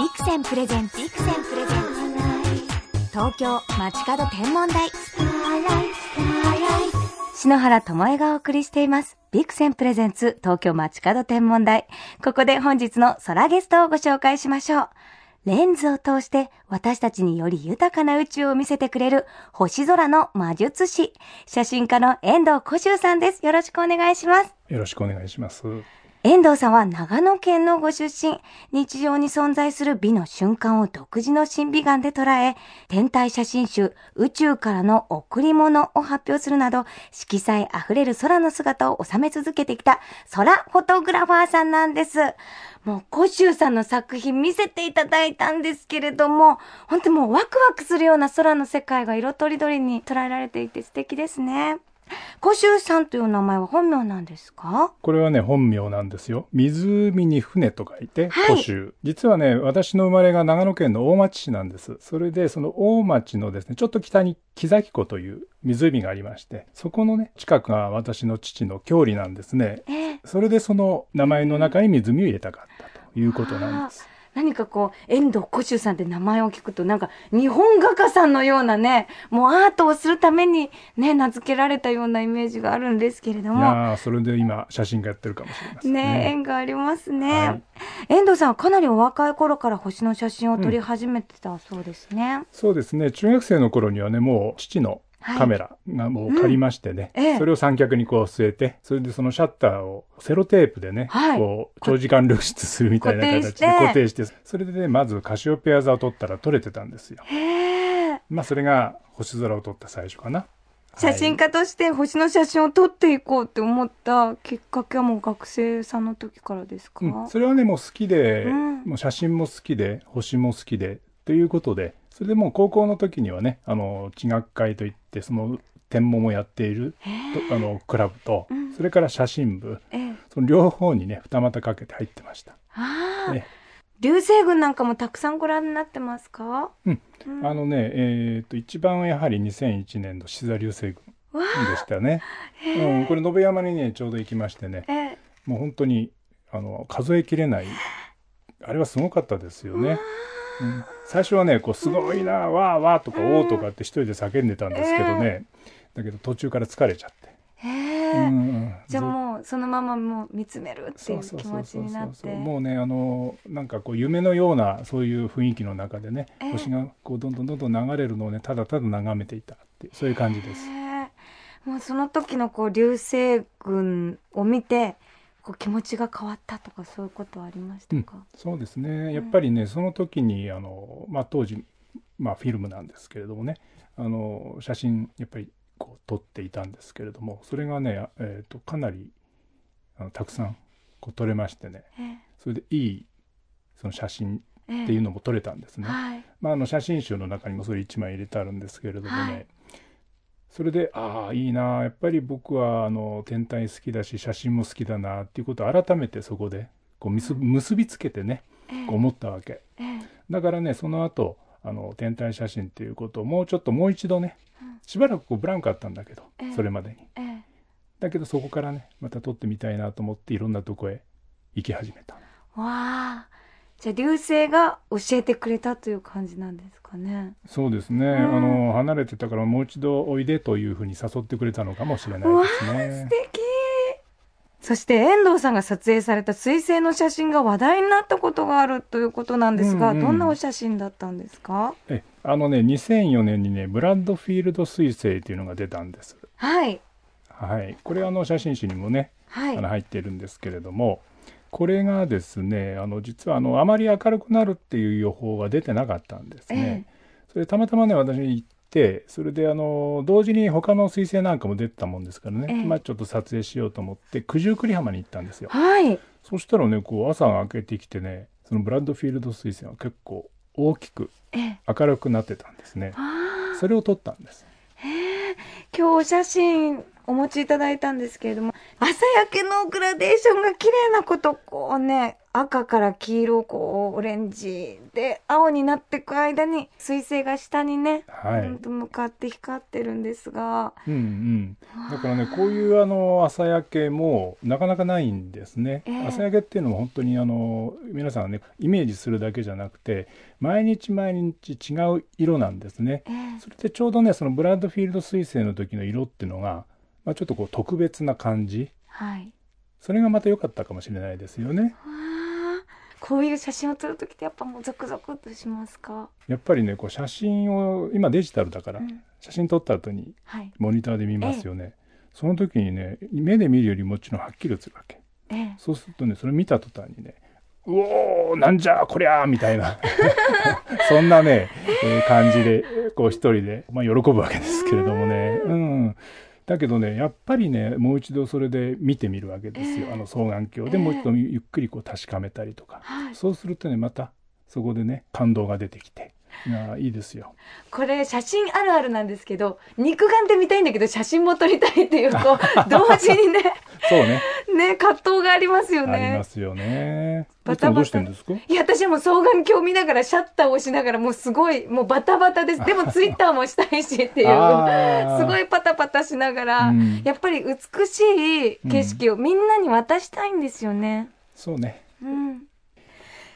ビクセンプレゼンツビクセンプレゼンツ東京街角天文台篠原智恵がお送りしていますビクセンプレゼンツ東京街角天文台ここで本日の空ゲストをご紹介しましょうレンズを通して私たちにより豊かな宇宙を見せてくれる星空の魔術師、写真家の遠藤小修さんです。よろしくお願いします。よろしくお願いします。遠藤さんは長野県のご出身、日常に存在する美の瞬間を独自の審美眼で捉え、天体写真集宇宙からの贈り物を発表するなど、色彩あふれる空の姿を収め続けてきた空フォトグラファーさんなんです。もう、古州さんの作品見せていただいたんですけれども、本当もうワクワクするような空の世界が色とりどりに捉えられていて素敵ですね。古州さんという名前は本名なんですか？これはね、本名なんですよ。湖に船と書いて、古州。実はね、私の生まれが長野県の大町市なんです。それで、その大町のですね、ちょっと北に木崎湖という湖がありまして、そこのね、近くが私の父の郷里なんですね。えー、それでその名前の中に湖を入れたかったということなんです。何かこう、遠藤古州さんって名前を聞くと、なんか日本画家さんのようなね、もうアートをするためにね、名付けられたようなイメージがあるんですけれども。いやそれで今、写真家やってるかもしれませんね。ね縁がありますね、はい、遠藤さんはかなりお若い頃から星の写真を撮り始めてたそうですね、うん、そうですね。中学生の頃にはね、もう父のカメラがもう借りましてね、はいうんそれを三脚にこう据えて、それでそのシャッターをセロテープでね、はい、こう長時間露出するみたいな形で固定して、それでね、まずカシオペア座を撮ったら撮れてたんですよ。まあそれが星空を撮った最初かな。写真家として星の写真を撮っていこうって思ったきっかけはもう学生さんの時からですか、うん、それはねもう好きで、うん、もう写真も好きで星も好きでということでそれでもう高校の時にはねあの地学会といってその天文をやっているあのクラブと、うん、それから写真部、その両方にね二股かけて入ってました。ね、流星群なんかもたくさんご覧になってますか、うん、うん、あのね、えーと、一番やはり2001年の獅子座流星群でしたね、うん、これ延山にねちょうど行きましてね、もう本当にあの数えきれない。あ。れはすごかったですよね。うん、最初はねこうすごいな、わーわーとかおーとかって一人で叫んでたんですけどね、だけど途中から疲れちゃって。へえ、うん、じゃあもうそのままもう見つめるっていう気持ちになって。もうねあのなんかこう夢のようなそういう雰囲気の中でね、星がこうどんどんどんどん流れるのをねただただ眺めていたってそういう感じです。もうその時のこう流星群を見てこう気持ちが変わったとかそういうことはありましたか、うん、そうですね。やっぱりね、その時にあの、まあ、当時、まあ、フィルムなんですけれどもねあの写真やっぱりこう撮っていたんですけれどもそれがね、えーと、かなりあのたくさんこう撮れましてね、えー、それでいいその写真っていうのも撮れたんですね。えーはい、まあ、あの写真集の中にもそれ1枚入れてあるんですけれどもね、はいそれでああいいなやっぱり僕はあの天体好きだし写真も好きだなっていうことを改めてそこでこう結びつけてね、こう思ったわけ、だからねその後あの天体写真っていうことをもうちょっともう一度ねしばらくこうブランクあったんだけど、それまでに、だけどそこからねまた撮ってみたいなと思っていろんなとこへ行き始めた。わあじゃあ流星が教えてくれたという感じなんですかね。そうですね。うん、あの離れてたからもう一度おいでというふうに誘ってくれたのかもしれないですね。素敵。そして遠藤さんが撮影された彗星の写真が話題になったことがあるということなんですが、うんうん、どんなお写真だったんですか？えあのね2004年にねブラッドフィールド彗星というのが出たんです。はい。はい。これあの写真集にもね、はい、あの入ってるんですけれども、これがですねあの実はあのあまり明るくなるっていう予報が出てなかったんですね。えそれたまたまね私行ってそれであの同時に他の彗星なんかも出てたもんですからね、えまあ、ちょっと撮影しようと思って九十九里浜に行ったんですよ。はい、そしたらねこう朝が明けてきてねそのブラッドフィールド彗星が結構大きく明るくなってたんですね。それを撮ったんです。今日お写真お持ちいただいたんですけれども朝焼けのグラデーションが綺麗なこと、こうね、赤から黄色、こう、オレンジで、青になっていく間に、水星が下にね、はいと向かって光ってるんですが、うんうん。だからね、こういうあの朝焼けもなかなかないんですね。ええ朝焼けっていうのも本当にあの皆さんねイメージするだけじゃなくて毎日毎日違う色なんですね。ええそれでちょうどねそのブラッドフィールド彗星の時の色っていうのが、まあ、ちょっとこう特別な感じはい。それがまた良かったかもしれないですよね。こういう写真を撮るときってやっぱもうゾクゾクっとしますか？やっぱりねこう写真を今デジタルだから、うん写真撮った後にはい。モニターで見ますよね。その時にね目で見るよりもちろんはっきり映るわけ。ええ。そうするとねそれ見た途端にね「うおーなんじゃこりゃー」みたいな そんなね、えー感じでこう一人で、まあ、喜ぶわけですけれどもね。うんだけどねやっぱりねもう一度それで見てみるわけですよ、ええ。あの双眼鏡。でええ。もう一度ゆっくりこう確かめたりとか、はい。そうするとねまたそこでね感動が出てきていやいいですよ。これ写真あるあるなんですけど、肉眼で見たいんだけど写真も撮りたいっていう、こう、同時にね、そうねね、葛藤がありますよありねま。すよね。バタバタいつもどうしてんですか？いや、私はもう双眼鏡見ながらシャッターを押しながらもうすごい、もうバタバタです。でも ツイッターもしたいしっていう、すごいパタパタしながら、うんやっぱり美しい景色をみんなに渡したいんですよね。そうね。うん。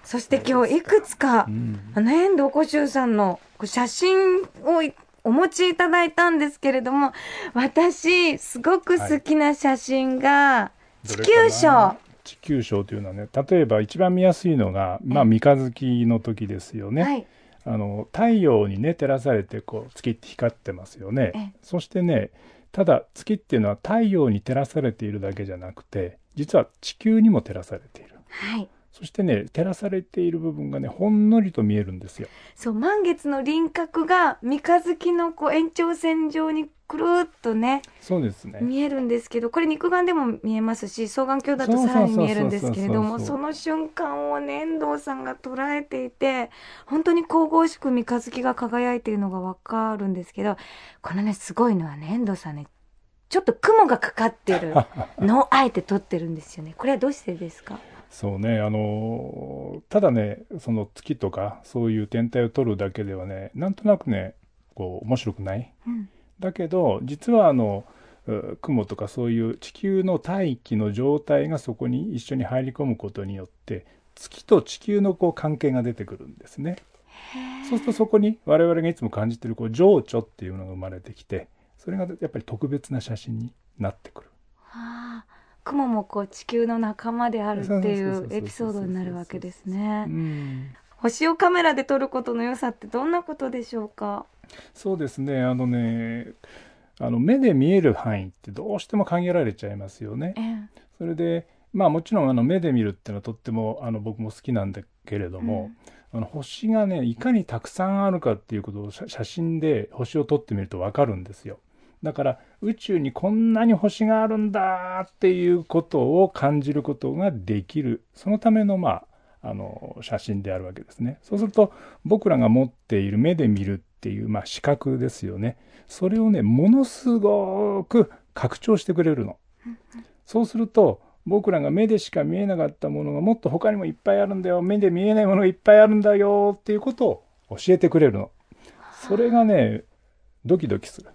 そして今日いくつかう、ん。あの、遠藤古修さんの写真をいお持ちいただいたんですけれども、私、すごく好きな写真が、地球賞。地球賞というのはね例えば一番見やすいのが、まあ、三日月の時ですよね、はい。あの太陽にね照らされてこう月って光ってますよええ。ねそしてねただ月っていうのは太陽に照らされているだけじゃなくて実は地球にも照らされている。はい。そしてね照らされている部分がねほんのりと見えるんですよ。そう、満月の輪郭が三日月のこう延長線上にくるっとね、そうですね。見えるんですけど、これ肉眼でも見えますし、双眼鏡だとさらに見えるんですけれども、その瞬間をね、遠藤さんが捉えていて、本当に神々しく三日月が輝いているのがわかるんですけど、このね、すごいのはね、遠藤さんね、ちょっと雲がかかってる のをあえて撮ってるんですよね。これはどうしてですか？そうねあのただねその月とかそういう天体を撮るだけではねなんとなくねこう面白くない？うん。だけど実はあのう雲とかそういう地球の大気の状態がそこに一緒に入り込むことによって月と地球のこう関係が出てくるんですね。そうするとそこに我々がいつも感じているこう情緒っていうのが生まれてきてそれがやっぱり特別な写真になってくる。ああ、雲もこう地球の仲間であるっていそうエピソードになるわけですねう。ん星をカメラで撮ることの良さってどんなことでしょうか？そうですねあのねあの目で見える範囲ってどうしても限られちゃいますよねえ。えそれでまあもちろんあの目で見るっていうのはとってもあの僕も好きなんだけれども、あの星がねいかにたくさんあるかっていうことを写写真で星を撮ってみると分かるんですよ。だから宇宙にこんなに星があるんだっていうことを感じることができるそのためのまああの写真であるわけですね。そうすると僕らが持っている目で見るっていう、まあ、視覚ですよね。それをねものすごく拡張してくれるの。そうすると僕らが目でしか見えなかったものがもっと他にもいっぱいあるんだよ目で見えないものがいっぱいあるんだよっていうことを教えてくれるの。それがねドキドキする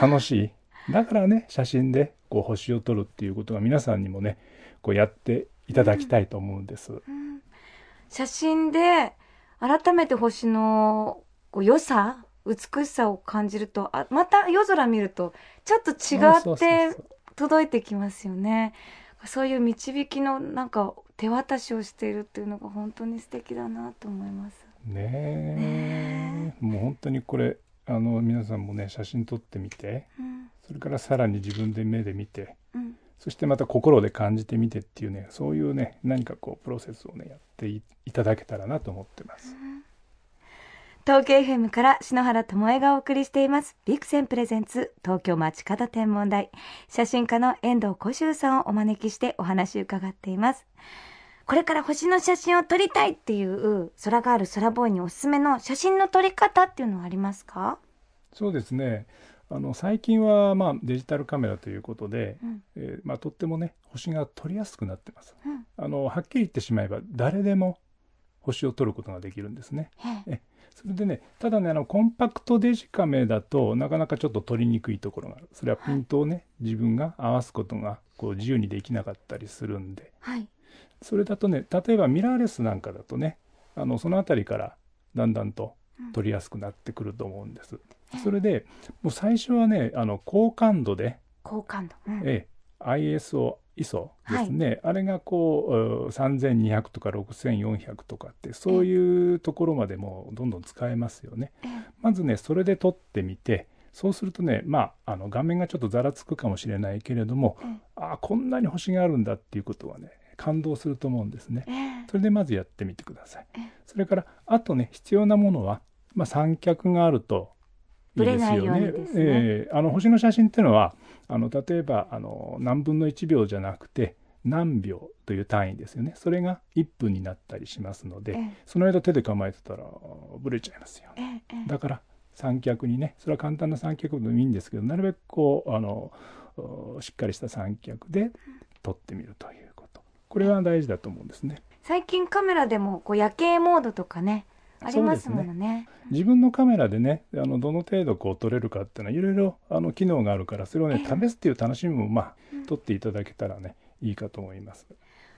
楽しい。だからね写真でこう星を撮るっていうことが皆さんにもねこうやっていただきたいと思うんです。うん。写真で改めて星のこう良さ美しさを感じるとあまた夜空見るとちょっと違って届いてきますよね。そういう導きのなんか手渡しをしているっていうのが本当に素敵だなと思います。ねえ。もう本当にこれあの皆さんもね写真撮ってみてうん。それからさらに自分で目で見てうん。そしてまた心で感じてみてっていうねそういうね何かこうプロセスをねやっていいただけたらなと思ってます。東京 FM から篠原智恵がお送りしています。ビクセンプレゼンツ東京街角天文台。写真家の遠藤小修さんをお招きしてお話伺っていますこれから星の写真を撮りたいっていう空がある空ボーイにおすすめの写真の撮り方っていうのはありますか？そうですね。あの最近はまあデジタルカメラということで、うん。えーまあ、とってもね星が撮りやすくなってます。うん。あのはっきり言ってしまえば誰でも星を撮ることができるんですね。へえ。それでねただねあのコンパクトデジカメだとなかなかちょっと撮りにくいところがある。それはピントをね自分が合わすことがこう自由にできなかったりするんで。はいそれだとね例えばミラーレスなんかだとねあのその辺りからだんだんと撮りやすくなってくると思うんです。それでもう最初はねあの高感度で、好感度、うん。ええ ISO ですね、あれがこうう3200とか6400とかってそういうところまでもうどんどん使えますよね。えまずねそれで撮ってみてそうするとねまああの画面がちょっとざらつくかもしれないけれども、うんああこんなに星があるんだっていうことはね感動すると思うんですね。ええそれでまずやってみてくださいえ。それからあとね必要なものは、まあ、三脚があるといいですよね。ええあの星の写真っていうのはあの例えばあの何分の1秒じゃなくて何秒という単位ですよね。それが1分になったりしますので、ええその間手で構えてたらブレちゃいますよだから三脚にねそれは簡単な三脚でもいいんですけどなるべくこうあのおしっかりした三脚で撮ってみるというこれは大事だと思うんですね。最近カメラでもこう夜景モードとかねありますものね。自分のカメラでねあのどの程度こう撮れるかっていうのはいろいろあの機能があるからそれをねええ。試すっていう楽しみもまあうん。撮っていただけたらねいいかと思います。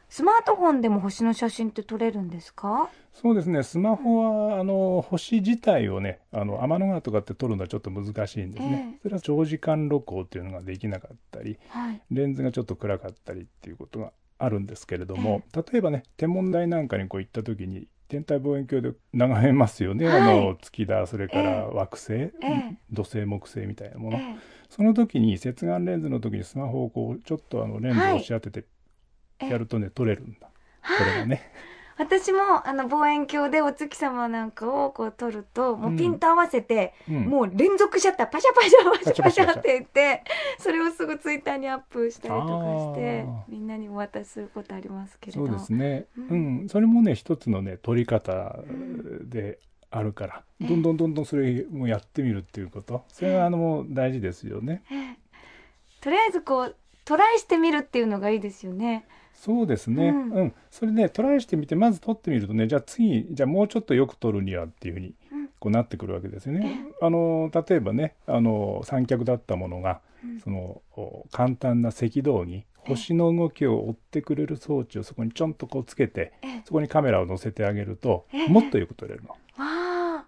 スマートフォンでも星の写真って撮れるんですか？そうですね。スマホはあの星自体をねあの天の川とかって撮るのはちょっと難しいんですね。ええ。それは長時間露光っていうのができなかったりはい。レンズがちょっと暗かったりっていうことがあるんですけれども、例えばね天文台なんかにこう行った時に天体望遠鏡で眺めますよね、はい。あの月だそれから惑星、ええ。土星木星みたいなもの、ええその時に接眼レンズの時にスマホをこうちょっとあのレンズを押し当ててええ。やるとね、撮れるんだ。これがね私もあの望遠鏡でお月様なんかをこう撮るともうピント合わせて、うん。もう連続シャッターパシャパシャパシャパシャって言ってそれをすぐツイッターにアップしたりとかしてみんなにお渡しすることありますけれど。そうですね。ううん。ん、それもね一つのね撮り方であるから、ええどんどんどんどんそれもやってみるっていうこと。それはあの大事ですよね。ええ。とりあえずこうトライしてみるっていうのがいいですよね。そうですね、ううん。んそれでトライしてみてまず撮ってみるとねじゃあ次じゃあもうちょっとよく撮るにはっていうふうにうん。こうなってくるわけですよね。あの例えばねあの三脚だったものがうん。そのお簡単な赤道儀星の動きを追ってくれる装置をそこにちょんとこうつけてええ。そこにカメラを載せてあげるとええ。もっとよく撮れるの。わあ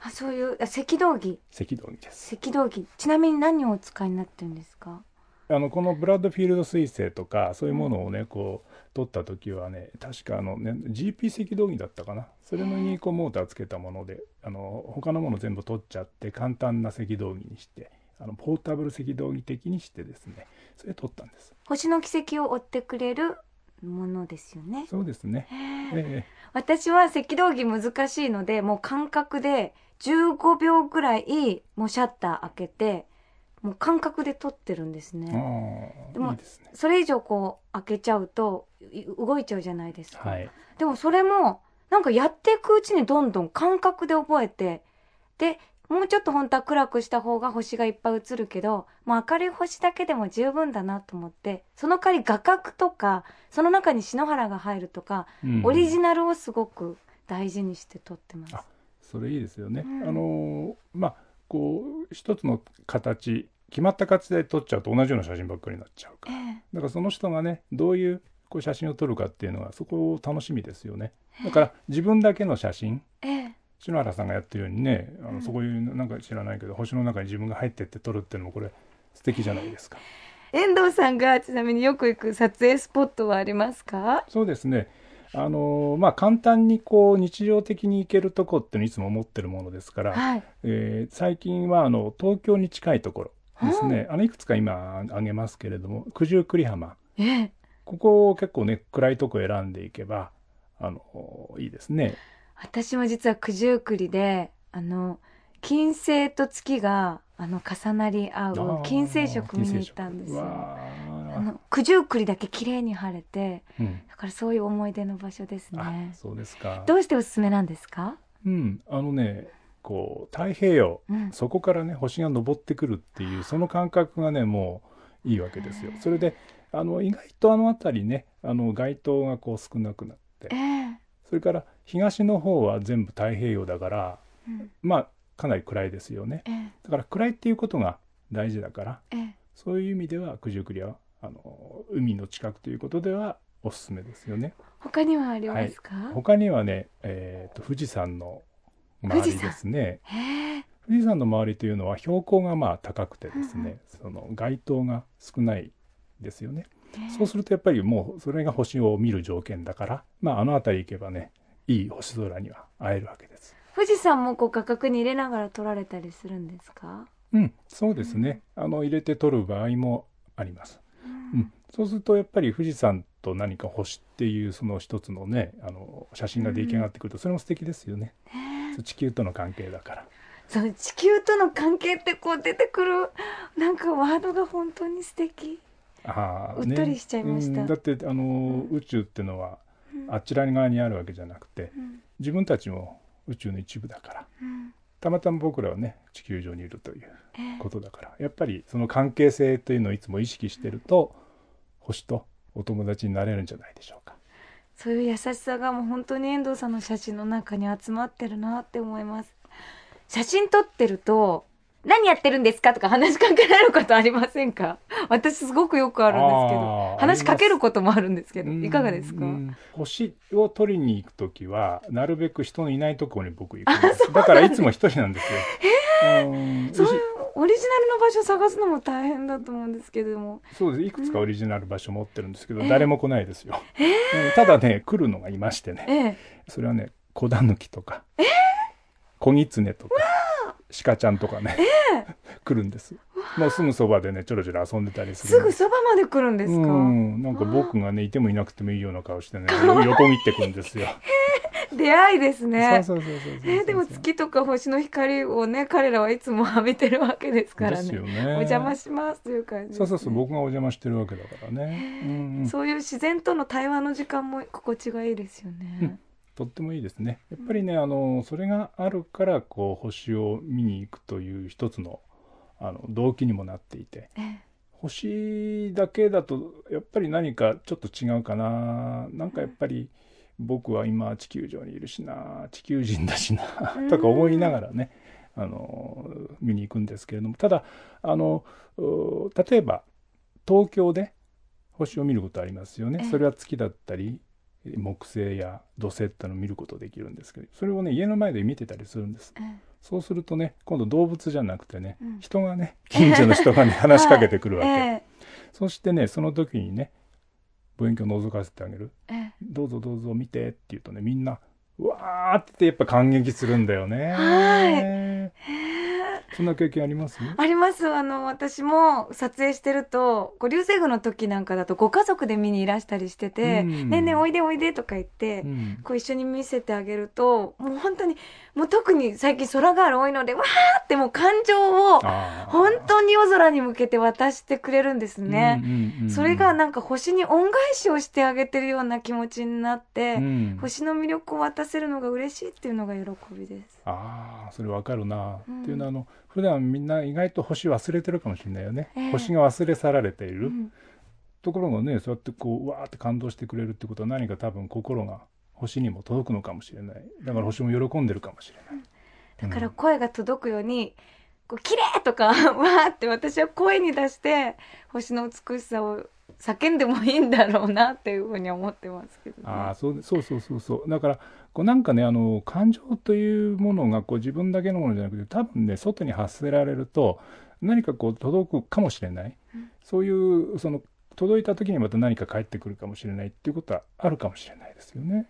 あそういうあ赤道儀赤道儀です。赤道儀ちなみに何をお使いになってるんですか？あのこのブラッドフィールド彗星とかそういうものをねこう撮った時はね確かあの、ね、GP 赤道儀だったかな？それのにこうモーターつけたものであの他のもの全部撮っちゃって簡単な赤道儀にしてあのポータブル赤道儀的にしてですねそれで撮ったんです。星の軌跡を追ってくれるものですよね。そうですね。へえええ。私は赤道儀難しいのでもう感覚で15秒ぐらいもうシャッター開けてもう感覚で撮ってるんですあね。あでもねそれ以上こう開けちゃうとい動いちゃうじゃないですか。はいでもそれもなんかやっていくうちにどんどん感覚で覚えてでもうちょっと本当は暗くした方が星がいっぱい映るけどもう明るい星だけでも十分だなと思ってその代わり画角とかその中に篠原が入るとか、うんオリジナルをすごく大事にして撮ってます。あそれいいですよね、うんあのまあこう一つの形決まった形で撮っちゃうと同じような写真ばっかりになっちゃうから。えだからその人がねどういうこう写真を撮るかっていうのはそこを楽しみですよね。だから自分だけの写真。ええ。え篠原さんがやってるようにねあうん。のそこいうなんか知らないけど星の中に自分が入ってって撮るっていうのもこれ素敵じゃないですか。遠藤さんがちなみによく行く撮影スポットはありますか？そうですね。あのまあ簡単にこう日常的に行けるとこっていうのいつも持ってるものですから、はい。えー最近はあの東京に近いところですね、あのいくつか今挙げますけれども九十九里浜。ええ。ここを結構ね暗いとこ選んでいけばあのいいですね。私も実は九十九里であの金星と月があの重なり合う金星食見に行ったんですよ。あの九十九里だけ綺麗に晴れてうん。だからそういう思い出の場所ですあね。そうですか。どうしておすすめなんですか？うん。あのねこう太平洋うん。そこからね星が昇ってくるっていうその感覚がねもういいわけですよ。それであの意外とあの辺りねあの街灯がこう少なくなってええ。それから東の方は全部太平洋だからうん。まあかなり暗いですよね。ええ。だから暗いっていうことが大事だからええ。そういう意味では九十九里はあの海の近くということではおすすめですよね。他にはありますか、他にはね、えーと富士山の周りですね。富士山の周りというのは標高がまあ高くてですね、その街灯が少ないですよね。そうするとやっぱりもうそれが星を見る条件だから、まあ、あの辺り行けばねいい星空には会えるわけです。富士山もこう画角に入れながら撮られたりするんですか、うん、そうですね。あの入れて撮る場合もあります。うん、そうするとやっぱり富士山と何か星っていうその一つのねあの写真が出来上がってくるとそれも素敵ですよね。ねえ地球との関係だから。その地球との関係ってこう出てくるなんかワードが本当に素敵。あーうっとりしちゃいました。うんだってあの、宇宙ってのはあちら側にあるわけじゃなくてうん。自分たちも宇宙の一部だから。うん。たまたま僕らはね地球上にいるというええ。ことだから。やっぱりその関係性というのをいつも意識してると星とお友達になれるんじゃないでしょうか。そういう優しさがもう本当に遠藤さんの写真の中に集まってるなって思います。写真撮ってると何やってるんですかとか話しかけられることありませんか？私すごくよくあるんですけあどー話しかけることもあるんですけど。うんいかがですか？うん星を取りに行く時はなるべく人のいないところに僕行くんです。だからいつも一人なんですよ。うんそういうオリジナルの場所探すのも大変だと思うんですけども。そうです。いくつかオリジナル場所持ってるんですけど、ええ。誰も来ないですよ、うんただね来るのがいましてね。ええ。それはね小ダヌキとか、小ギツネとか鹿ちゃんとかね、来るんです。もうすぐそばでねちょろちょろ遊んでたりするすぐそばまで来るんですか、うんなんか僕がねいてもいなくてもいいような顔してね横切ってくんですよ、出会いですね。そうそうそうそうそうえーでも月とか星の光をね彼らはいつも浴びてるわけですからね。ですよね。お邪魔しますという感じね、そうそうそう僕がお邪魔してるわけだからね、うんうん。そういう自然との対話の時間も心地がいいですよね、うんとってもいいですね。やっぱりねあのそれがあるからこう星を見に行くという一つのあの動機にもなっていてええ。星だけだとやっぱり何かちょっと違うかな。なんかやっぱり僕は今地球上にいるしな地球人だしなうん。とか思いながらねあの見に行くんですけれどもただあのう例えば東京で星を見ることありますよね。ええ。それは月だったり木星や土星ってのを見ることできるんですけどそれをね家の前で見てたりするんです。ええ。そうするとね今度動物じゃなくてね、うん。人がね近所の人がね 話しかけてくるわけ、えそしてねその時にね望遠鏡を覗かせてあげる。ええ「どうぞどうぞ見て」って言うとねみんなうわーってやっぱ感激するんだよね。はい。ええそんな経験あります？あります。あの私も撮影してるとこう流星群の時なんかだとご家族で見にいらしたりしてて「うん。ねえねえおいでおいで」とか言って、うん。こう一緒に見せてあげるともう本当にもう特に最近空が多いのでわーってもう感情を本当に夜空に向けて渡してくれるんですね。それがなんか星に恩返しをしてあげてるような気持ちになって、うん。星の魅力を渡せるのが嬉しいっていうのが喜びです。ああそれわかるな、うん。っていうのはあの普段みんな意外と星忘れてるかもしれないよね、ええ。星が忘れ去られている、うん。ところがねそうやってこううわーって感動してくれるってことは何か多分心が星にも届くのかもしれない。だから星も喜んでるかもしれない、だから声が届くように「こう綺麗とか わーって私は声に出して星の美しさを叫んでもいいんだろうなっていうふうに思ってますけど、ね、ああそうそうそうそうそう。だからこうなんかねあの感情というものがこう自分だけのものじゃなくて多分ね外に発せられると何かこう届くかもしれない、うんそういうその届いた時にまた何か返ってくるかもしれないっていうことはあるかもしれないですよね。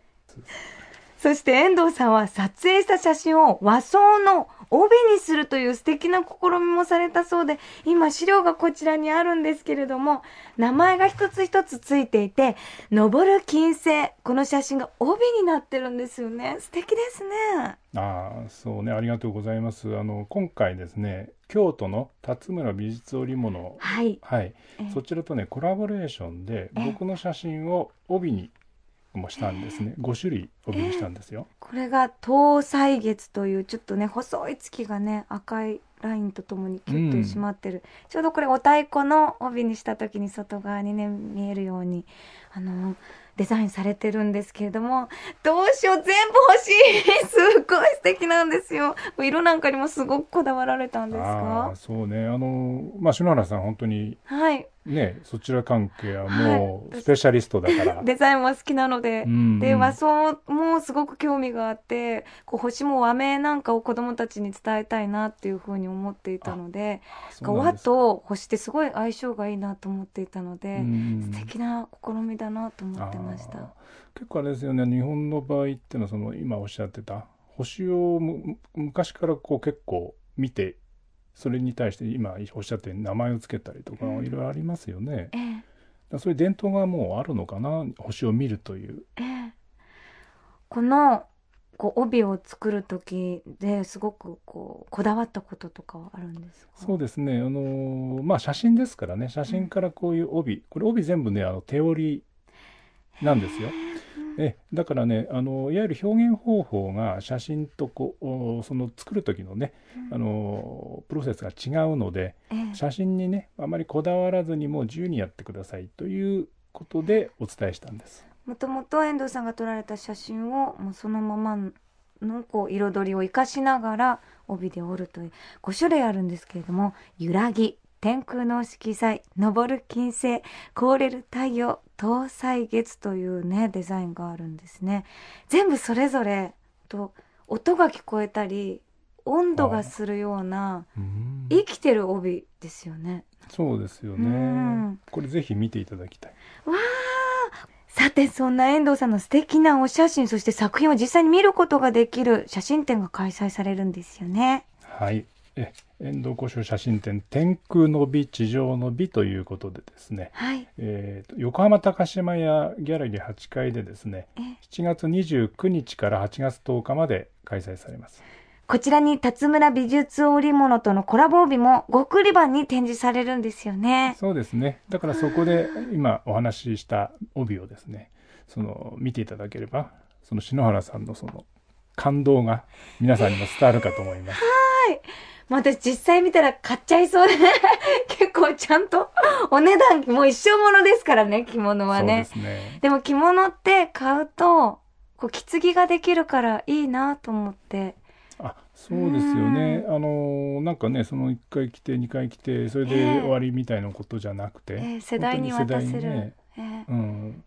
そして遠藤さんは撮影した写真を和装の帯にするという素敵な試みもされたそうで、今資料がこちらにあるんですけれども、名前が一つ一つついていて、昇る金星。この写真が帯になってるんですよね。素敵ですね。ああそうねありがとうございます。あの今回ですね京都の辰村美術織物はい。はいえそちらとねコラボレーションでえ僕の写真を帯にもしたんですね。5種類帯にしたんですよ、これが東歳月というちょっとね細い月がね赤いラインとともにキュッと締まってる、ちょうどこれお太鼓の帯にした時に外側にね見えるようにあのデザインされてるんですけれどもどうしよう全部欲しい。すっごい素敵なんですよ。色なんかにもすごくこだわられたんですあか？あそうね。あのまあ篠原さん本当にはいねそちら関係はもうスペシャリストだから、デザインも好きなので、うん。うんで和装もすごく興味があってこう星も和名なんかを子供たちに伝えたいなっていうふうに思っていたのでですか。と星ってすごい相性がいいなと思っていたので、うん。素敵な試みだなと思ってました。結構あれですよね日本の場合っていうのはその今おっしゃってた星をむ昔からこう結構見てそれに対して今おっしゃって名前をつけたりとかうん。いろいろありますよね、ええ。だそういう伝統がもうあるのかな星を見るという。ええ。このこう帯を作る時ですごくこうこだわったこととかはあるんですか？そうですね。あのまあ写真ですからね。写真からこういう帯。これ帯全部ねあの手織りなんですよ。えだからねあのいわゆる表現方法が写真とこその作る時のねあのプロセスが違うのでええ写真にねあまりこだわらずにもう自由にやってくださいということでお伝えしたんです。もともと遠藤さんが撮られた写真をもうそのままのこう彩りを生かしながら帯で織るという5種類あるんですけれども揺らぎ天空の色彩昇る金星凍れる太陽東歳月というねデザインがあるんですね全部それぞれと音が聞こえたり温度がするようなうん生きてる帯ですよねそうですようねん。これぜひ見ていただきたい。わあさてそんな遠藤さんの素敵なお写真そして作品を実際に見ることができる写真展が開催されるんですよね。はい。え遠藤古書写真展天空の美地上の美ということでですね、はい。えーと横浜高島屋ギャラリー8階でですねえ7月29日から8月10日まで開催されます。こちらに辰村美術織物とのコラボ帯も極売版に展示されるんですよね。そうですね。だからそこで今お話しした帯をですね、その見ていただければ、その篠原さんのその感動が皆さんにも伝わるかと思います。もう私実際見たら買っちゃいそうで 結構ちゃんとお値段もう一生ものですからね着物はね。そうですね。でも着物って買うとこう着継ぎができるからいいなと思って。あ、そうですよね。あのなんかね、その1回来て2回来てそれで終わりみたいなことじゃなくて、えー世代に渡せる。ねえーうん。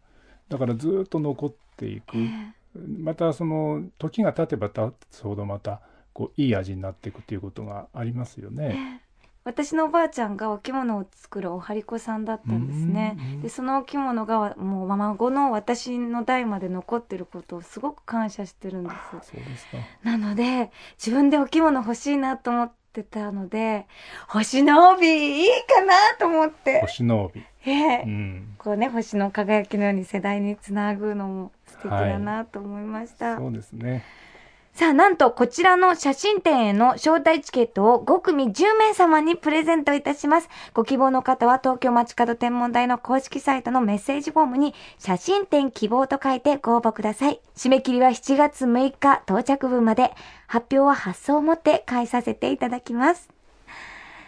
だからずっと残っていく。えーまたその時が経てば経つほどまたこういい味になっていくっていうことがありますよね。私のおばあちゃんがお着物を作るおはりこさんだったんですねうん。でそのお着物がもう孫の私の代まで残ってることをすごく感謝してるんであそうです。なので自分でお着物欲しいなと思ってたので星の帯いいかなと思って。星の帯。ええうん。こうね星の輝きのように世代につなぐのも素敵だなと思いました。そうですね。さあ、なんと、こちらの写真展への招待チケットを5組10名様にプレゼントいたします。ご希望の方は東京街角天文台の公式サイトのメッセージフォームに写真展希望と書いてご応募ください。締め切りは7月6日到着分まで。発表は発送をもって返させていただきます。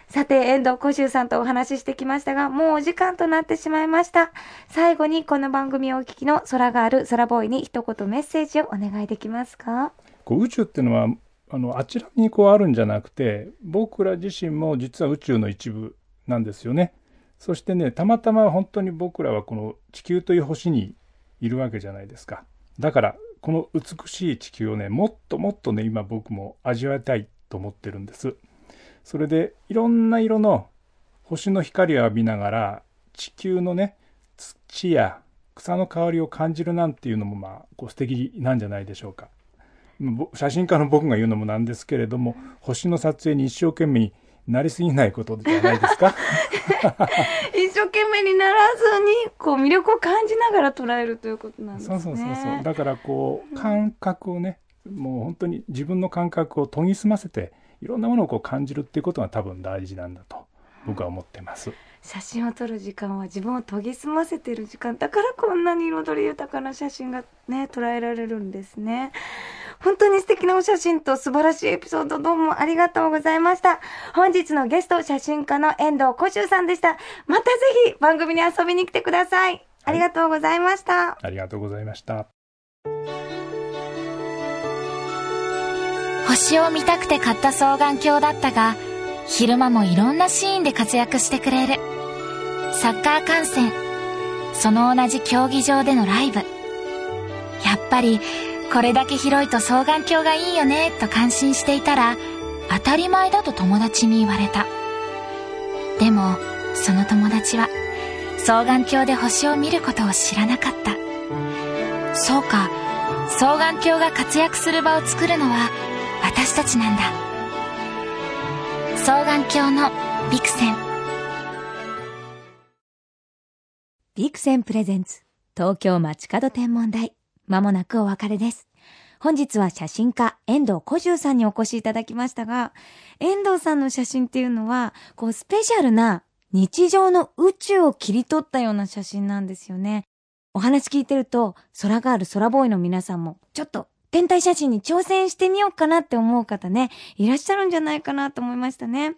さて、遠藤小修さんとお話ししてきましたが、もうお時間となってしまいました。最後にこの番組をお聞きの空がある空ボーイに一言メッセージをお願いできますか？こう宇宙っていうのはあのあちらにこうあるんじゃなくて僕ら自身も実は宇宙の一部なんですよね。そしてねたまたま本当に僕らはこの地球という星にいるわけじゃないですか。だからこの美しい地球をねもっともっとね今僕も味わいたいと思ってるんです。それでいろんな色の星の光を浴びながら地球のね土や草の香りを感じるなんていうのもまあこう素敵なんじゃないでしょうか。ぼ写真家の僕が言うのもなんですけれども星の撮影に一生懸命になりすぎないことじゃないですか？一生懸命にならずにこう魅力を感じながら捉えるということなんですね。そうそうそうそうだからこう感覚をねもう本当に自分の感覚を研ぎ澄ませていろんなものをこう感じるっていうことが多分大事なんだと僕は思ってます。写真を撮る時間は自分を研ぎ澄ませてる時間だからこんなに彩り豊かな写真がね、捉えられるんですね。本当に素敵なお写真と素晴らしいエピソードどうもありがとうございました。本日のゲスト、写真家の遠藤小修さんでした。またぜひ番組に遊びに来てください。ありがとうございました。ありがとうございました。星を見たくて買った双眼鏡だったが、昼間もいろんなシーンで活躍してくれる。サッカー観戦、その同じ競技場でのライブ。やっぱり、これだけ広いと双眼鏡がいいよね、と感心していたら、当たり前だと友達に言われた。でも、その友達は、双眼鏡で星を見ることを知らなかった。そうか、双眼鏡が活躍する場を作るのは、私たちなんだ。双眼鏡のビクセンビクセンプレゼンツ東京街角天文台まもなくお別れです本日は写真家遠藤小十さんにお越しいただきましたが遠藤さんの写真っていうのはこうスペシャルな日常の宇宙を切り取ったような写真なんですよねお話聞いてると空ガール空ボーイの皆さんもちょっと天体写真に挑戦してみようかなって思う方ね、いらっしゃるんじゃないかなと思いましたね。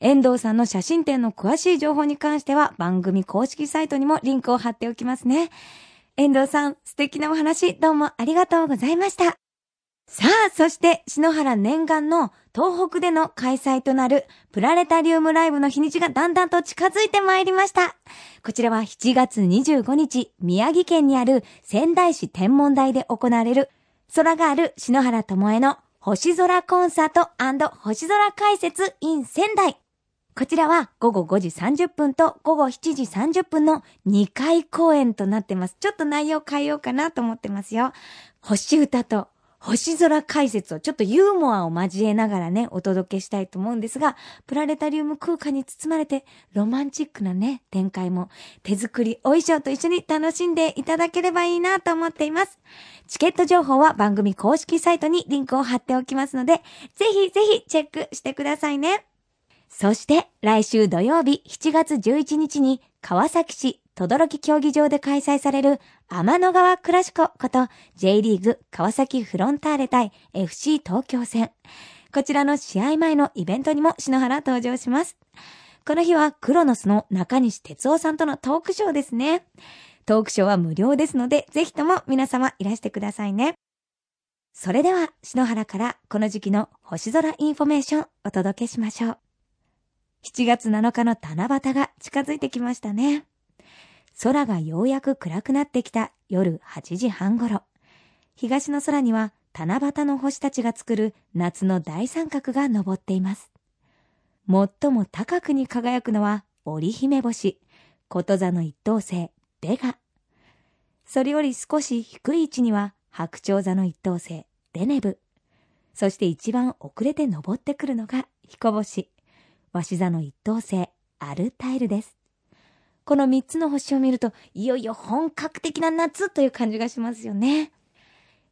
遠藤さんの写真展の詳しい情報に関しては番組公式サイトにもリンクを貼っておきますね。遠藤さん、素敵なお話どうもありがとうございました。さあ、そして篠原念願の東北での開催となるプラネタリウムライブの日にちがだんだんと近づいてまいりました。こちらは7月25日、宮城県にある仙台市天文台で行われる空がある篠原智恵の星空コンサート星空解説 in 仙台。こちらは午後5時30分と午後7時30分の2回公演となってます。ちょっと内容変えようかなと思ってますよ。星歌と星空解説をちょっとユーモアを交えながらね、お届けしたいと思うんですが、プラネタリウム空間に包まれてロマンチックなね、展開も手作りお衣装と一緒に楽しんでいただければいいなと思っています。チケット情報は番組公式サイトにリンクを貼っておきますので、ぜひぜひチェックしてくださいね。そして来週土曜日7月11日に川崎市轟競技場で開催される多摩川クラシコこと J リーグ川崎フロンターレ対 FC 東京戦。こちらの試合前のイベントにも篠原登場します。この日はクロノスの中西哲生さんとのトークショーですね。トークショーは無料ですので、ぜひとも皆様いらしてくださいね。それでは、篠原からこの時期の星空インフォメーションお届けしましょう。7月7日の七夕が近づいてきましたね。空がようやく暗くなってきた夜8時半ごろ、東の空には七夕の星たちが作る夏の大三角が昇っています。最も高くに輝くのは織姫星、こと座の一等星、ベガ。それより少し低い位置には白鳥座の一等星、デネブ。そして一番遅れて登ってくるのが彦星、鷲座の一等星、アルタイルです。この3つの星を見ると、いよいよ本格的な夏という感じがしますよね。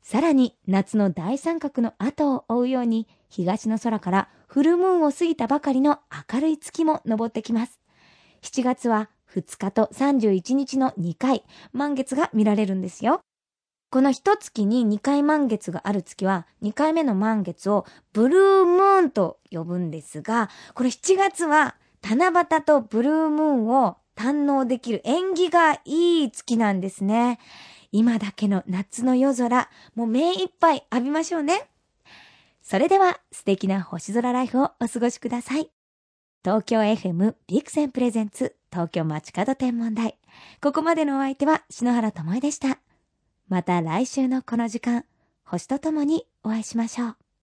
さらに、夏の大三角の後を追うように、東の空からフルムーンを過ぎたばかりの明るい月も昇ってきます。7月は2日と31日の2回、満月が見られるんですよ。この一月に2回満月がある月は、2回目の満月をブルームーンと呼ぶんですが、これ7月は七夕とブルームーンを堪能できる縁起がいい月なんですね。今だけの夏の夜空、もう目いっぱい浴びましょうね。それでは素敵な星空ライフをお過ごしください。東京 FM ビクセンプレゼンツ東京街角天文台。ここまでのお相手は篠原智恵でした。また来週のこの時間、星とともにお会いしましょう。